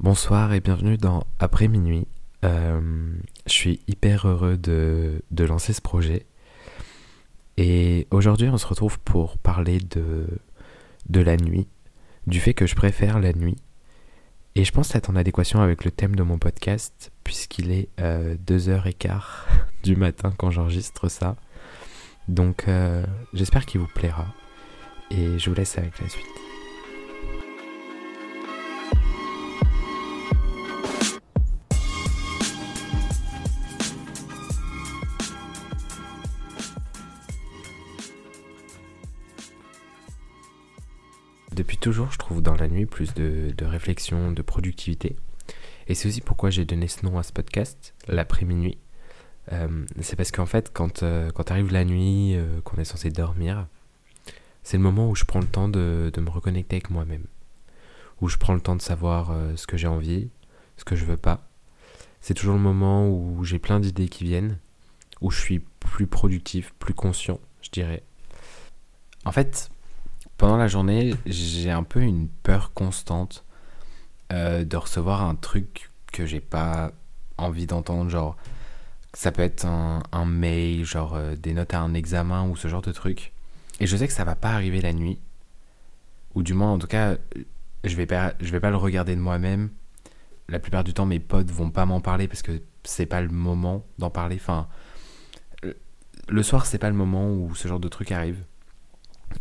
Bonsoir et bienvenue dans Après minuit. Euh, je suis hyper heureux de, lancer ce projet. Et aujourd'hui, on se retrouve pour parler de, de la nuit, du fait que je préfère la nuit. Et je pense être en adéquation avec le thème de mon podcast, puisqu'il est 2h15 euh, du matin quand j'enregistre ça. Donc euh, j'espère qu'il vous plaira. Et je vous laisse avec la suite. Depuis toujours, je trouve dans la nuit plus de, réflexion, de productivité. Et c'est aussi pourquoi j'ai donné ce nom à ce podcast, l'après-minuit. Euh, c'est parce qu'en fait, quand, euh, quand arrive la nuit, euh, qu'on est censé dormir, c'est le moment où je prends le temps de, de me reconnecter avec moi-même. Où je prends le temps de savoir ce que j'ai envie, ce que je veux pas. C'est toujours le moment où j'ai plein d'idées qui viennent, où je suis plus productif, plus conscient, je dirais. En fait, pendant la journée, j'ai un peu une peur constante euh, de recevoir un truc que j'ai pas envie d'entendre. Genre, ça peut être un, mail, genre euh, des notes à un examen ou ce genre de truc. Et je sais que ça va pas arriver la nuit. Ou du moins, en tout cas, je vais pas, je vais pas le regarder de moi-même. La plupart du temps, mes potes vont pas m'en parler parce que c'est pas le moment d'en parler. Enfin, le soir, c'est pas le moment où ce genre de truc arrive.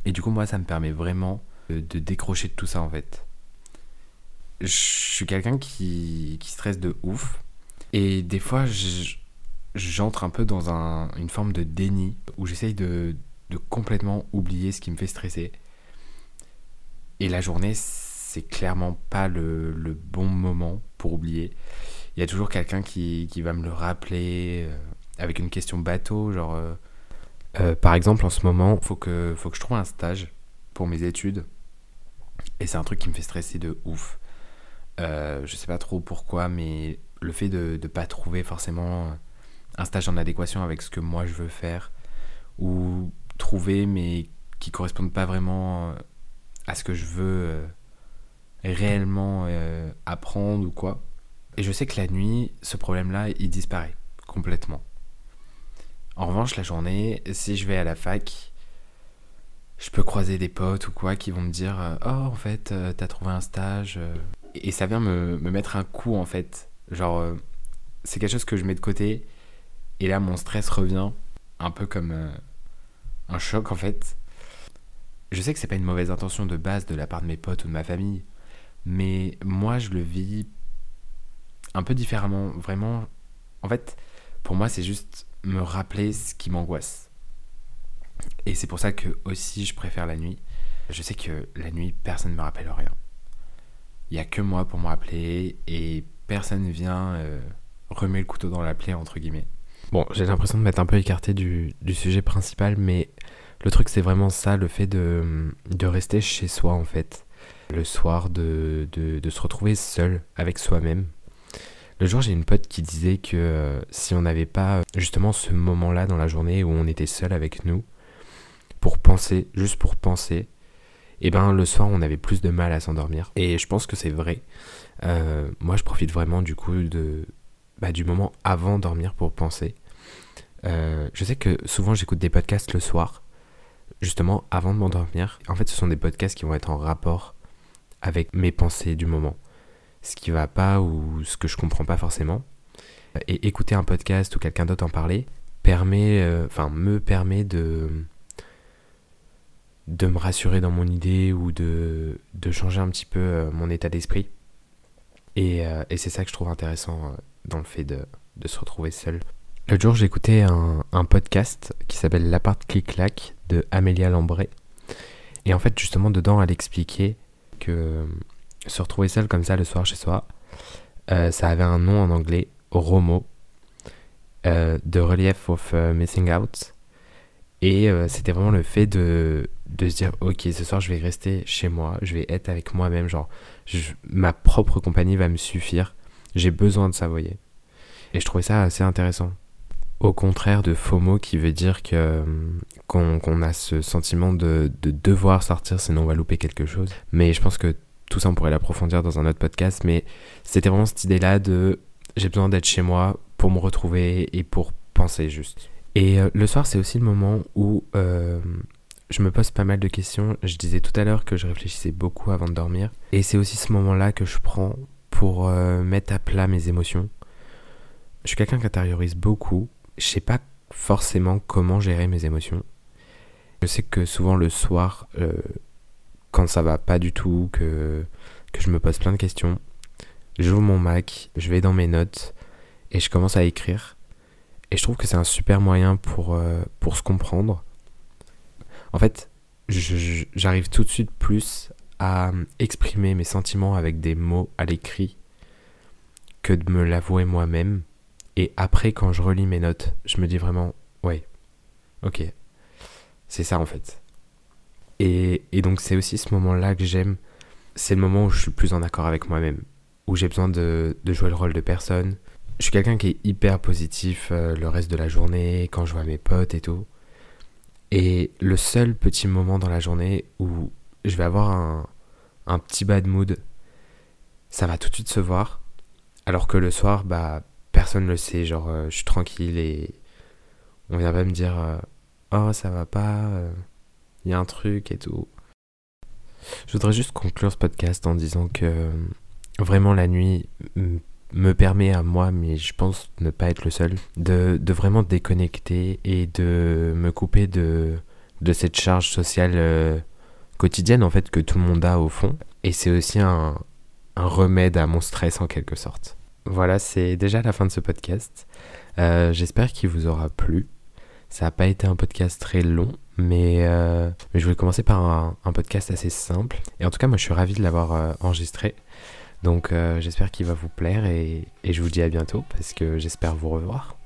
Et du coup, moi, ça me permet vraiment de, décrocher de tout ça en fait. Je suis quelqu'un qui, qui stresse de ouf. Et des fois, j'entre un peu dans une forme de déni où j'essaye de, de complètement oublier ce qui me fait stresser. Et la journée, c'est clairement pas le, le, bon moment pour oublier. Il y a toujours quelqu'un qui, qui, va me le rappeler euh, avec une question bateau, genre euh, euh, par exemple, en ce moment, faut que, faut que je trouve un stage pour mes études. Et c'est un truc qui me fait stresser de ouf. Euh, je sais pas trop pourquoi, mais le fait de ne pas trouver forcément un stage en adéquation avec ce que moi je veux faire, ou trouver mais qui correspondent pas vraiment à ce que je veux euh, réellement euh, apprendre ou quoi. Et je sais que la nuit, ce problème-là, il disparaît complètement. En revanche, la journée, si je vais à la fac, je peux croiser des potes ou quoi qui vont me dire euh, Oh, en fait, euh, t'as trouvé un stage. Euh. Et ça vient me, mettre un coup, en fait. Genre, c'est quelque chose que je mets de côté. Et là, mon stress revient. Un peu comme un choc, en fait. Je sais que c'est pas une mauvaise intention de base de la part de mes potes ou de ma famille. Mais moi, je le vis un peu différemment. Vraiment. En fait, pour moi, c'est juste me rappeler ce qui m'angoisse. Et c'est pour ça que aussi je préfère la nuit. Je sais que la nuit, personne ne me rappelle rien. Il n'y a que moi pour me rappeler et personne vient euh, le couteau dans la plaie, entre guillemets. Bon, j'ai l'impression de m'être un peu écarté du, du, sujet principal, mais le truc c'est vraiment ça, le fait de, de, rester chez soi en fait. Le soir, de, de, de se retrouver seul avec soi-même, le jour, j'ai une pote qui disait que euh, si on n'avait pas euh, justement ce moment-là dans la journée où on était seul avec nous, pour penser, juste pour penser, et eh ben le soir, on avait plus de mal à s'endormir. Et je pense que c'est vrai. Euh, moi, je profite vraiment du coup bah, du moment avant dormir pour penser. je sais que souvent, j'écoute des podcasts le soir, justement avant de m'endormir. En fait, ce sont des podcasts qui vont être en rapport avec mes pensées du moment ce qui va pas ou ce que je comprends pas forcément. Et écouter un podcast ou quelqu'un d'autre en parler permet, euh, enfin me permet de de me rassurer dans mon idée ou de, de changer un petit peu euh, mon état d'esprit. Et, euh, et c'est ça que je trouve intéressant dans le fait de, de se retrouver seul. L'autre jour, écouté un, un, podcast qui s'appelle L'appart clic-clac de Amélia Lambré. Et en fait, justement, dedans, elle expliquait que se retrouver seul comme ça le soir chez soi, euh, ça avait un nom en anglais, Romo, euh, Relief of euh, Missing Out. Et c'était vraiment le fait de, de se dire, ok, ce soir je vais rester chez moi, je vais être avec moi-même, genre, ma propre compagnie va me suffire, j'ai besoin de ça, voyez. Et je trouvais ça assez intéressant. Au contraire de FOMO qui veut dire que qu'on a ce sentiment de, de devoir sortir sinon on va louper quelque chose. Mais je pense que tout ça, on pourrait l'approfondir dans un autre podcast, mais c'était vraiment cette idée-là de j'ai besoin d'être chez moi pour me retrouver et pour penser juste. Et euh, le soir, c'est aussi le moment où euh, je me pose pas mal de questions. Je disais tout à l'heure que je réfléchissais beaucoup avant de dormir. Et c'est aussi ce moment-là que je prends pour euh, mettre à plat mes émotions. Je suis quelqu'un qui intériorise beaucoup. Je sais pas forcément comment gérer mes émotions. Je sais que souvent le soir, quand ça va pas du tout, que, je me pose plein de questions, j'ouvre mon Mac, je vais dans mes notes et je commence à écrire. Et je trouve que c'est un super moyen pour, euh, pour se comprendre. En fait, j'arrive tout de suite plus à exprimer mes sentiments avec des mots à l'écrit que de me l'avouer moi-même. Et après, quand je relis mes notes, je me dis vraiment, ouais, ok, c'est ça en fait. Et, donc c'est aussi ce moment-là que j'aime. C'est le moment où je suis plus en accord avec moi-même, où j'ai besoin de, de jouer le rôle de personne, je suis quelqu'un qui est hyper positif euh, le reste de la journée, quand je vois mes potes et tout. Et le seul petit moment dans la journée où je vais avoir un, un petit bad mood, ça va tout de suite se voir. Alors que le soir, bah, personne ne le sait. Genre, euh, je suis tranquille et on vient pas me dire euh, Oh, ça va pas, un truc et tout. Je voudrais juste conclure ce podcast en disant que vraiment la nuit me permet à moi, mais je pense ne pas être le seul, de, de vraiment déconnecter et de me couper de, de cette charge sociale euh, quotidienne en fait que tout le monde a au fond. Et c'est aussi un, un, remède à mon stress en quelque sorte. Voilà, c'est déjà la fin de ce podcast. Euh, j'espère qu'il vous aura plu. Ça n'a pas été un podcast très long, mais, euh, je voulais commencer par un, podcast assez simple. Et en tout cas, moi je suis ravi de l'avoir enregistré. Donc euh, j'espère qu'il va vous plaire et je vous dis à bientôt parce que j'espère vous revoir.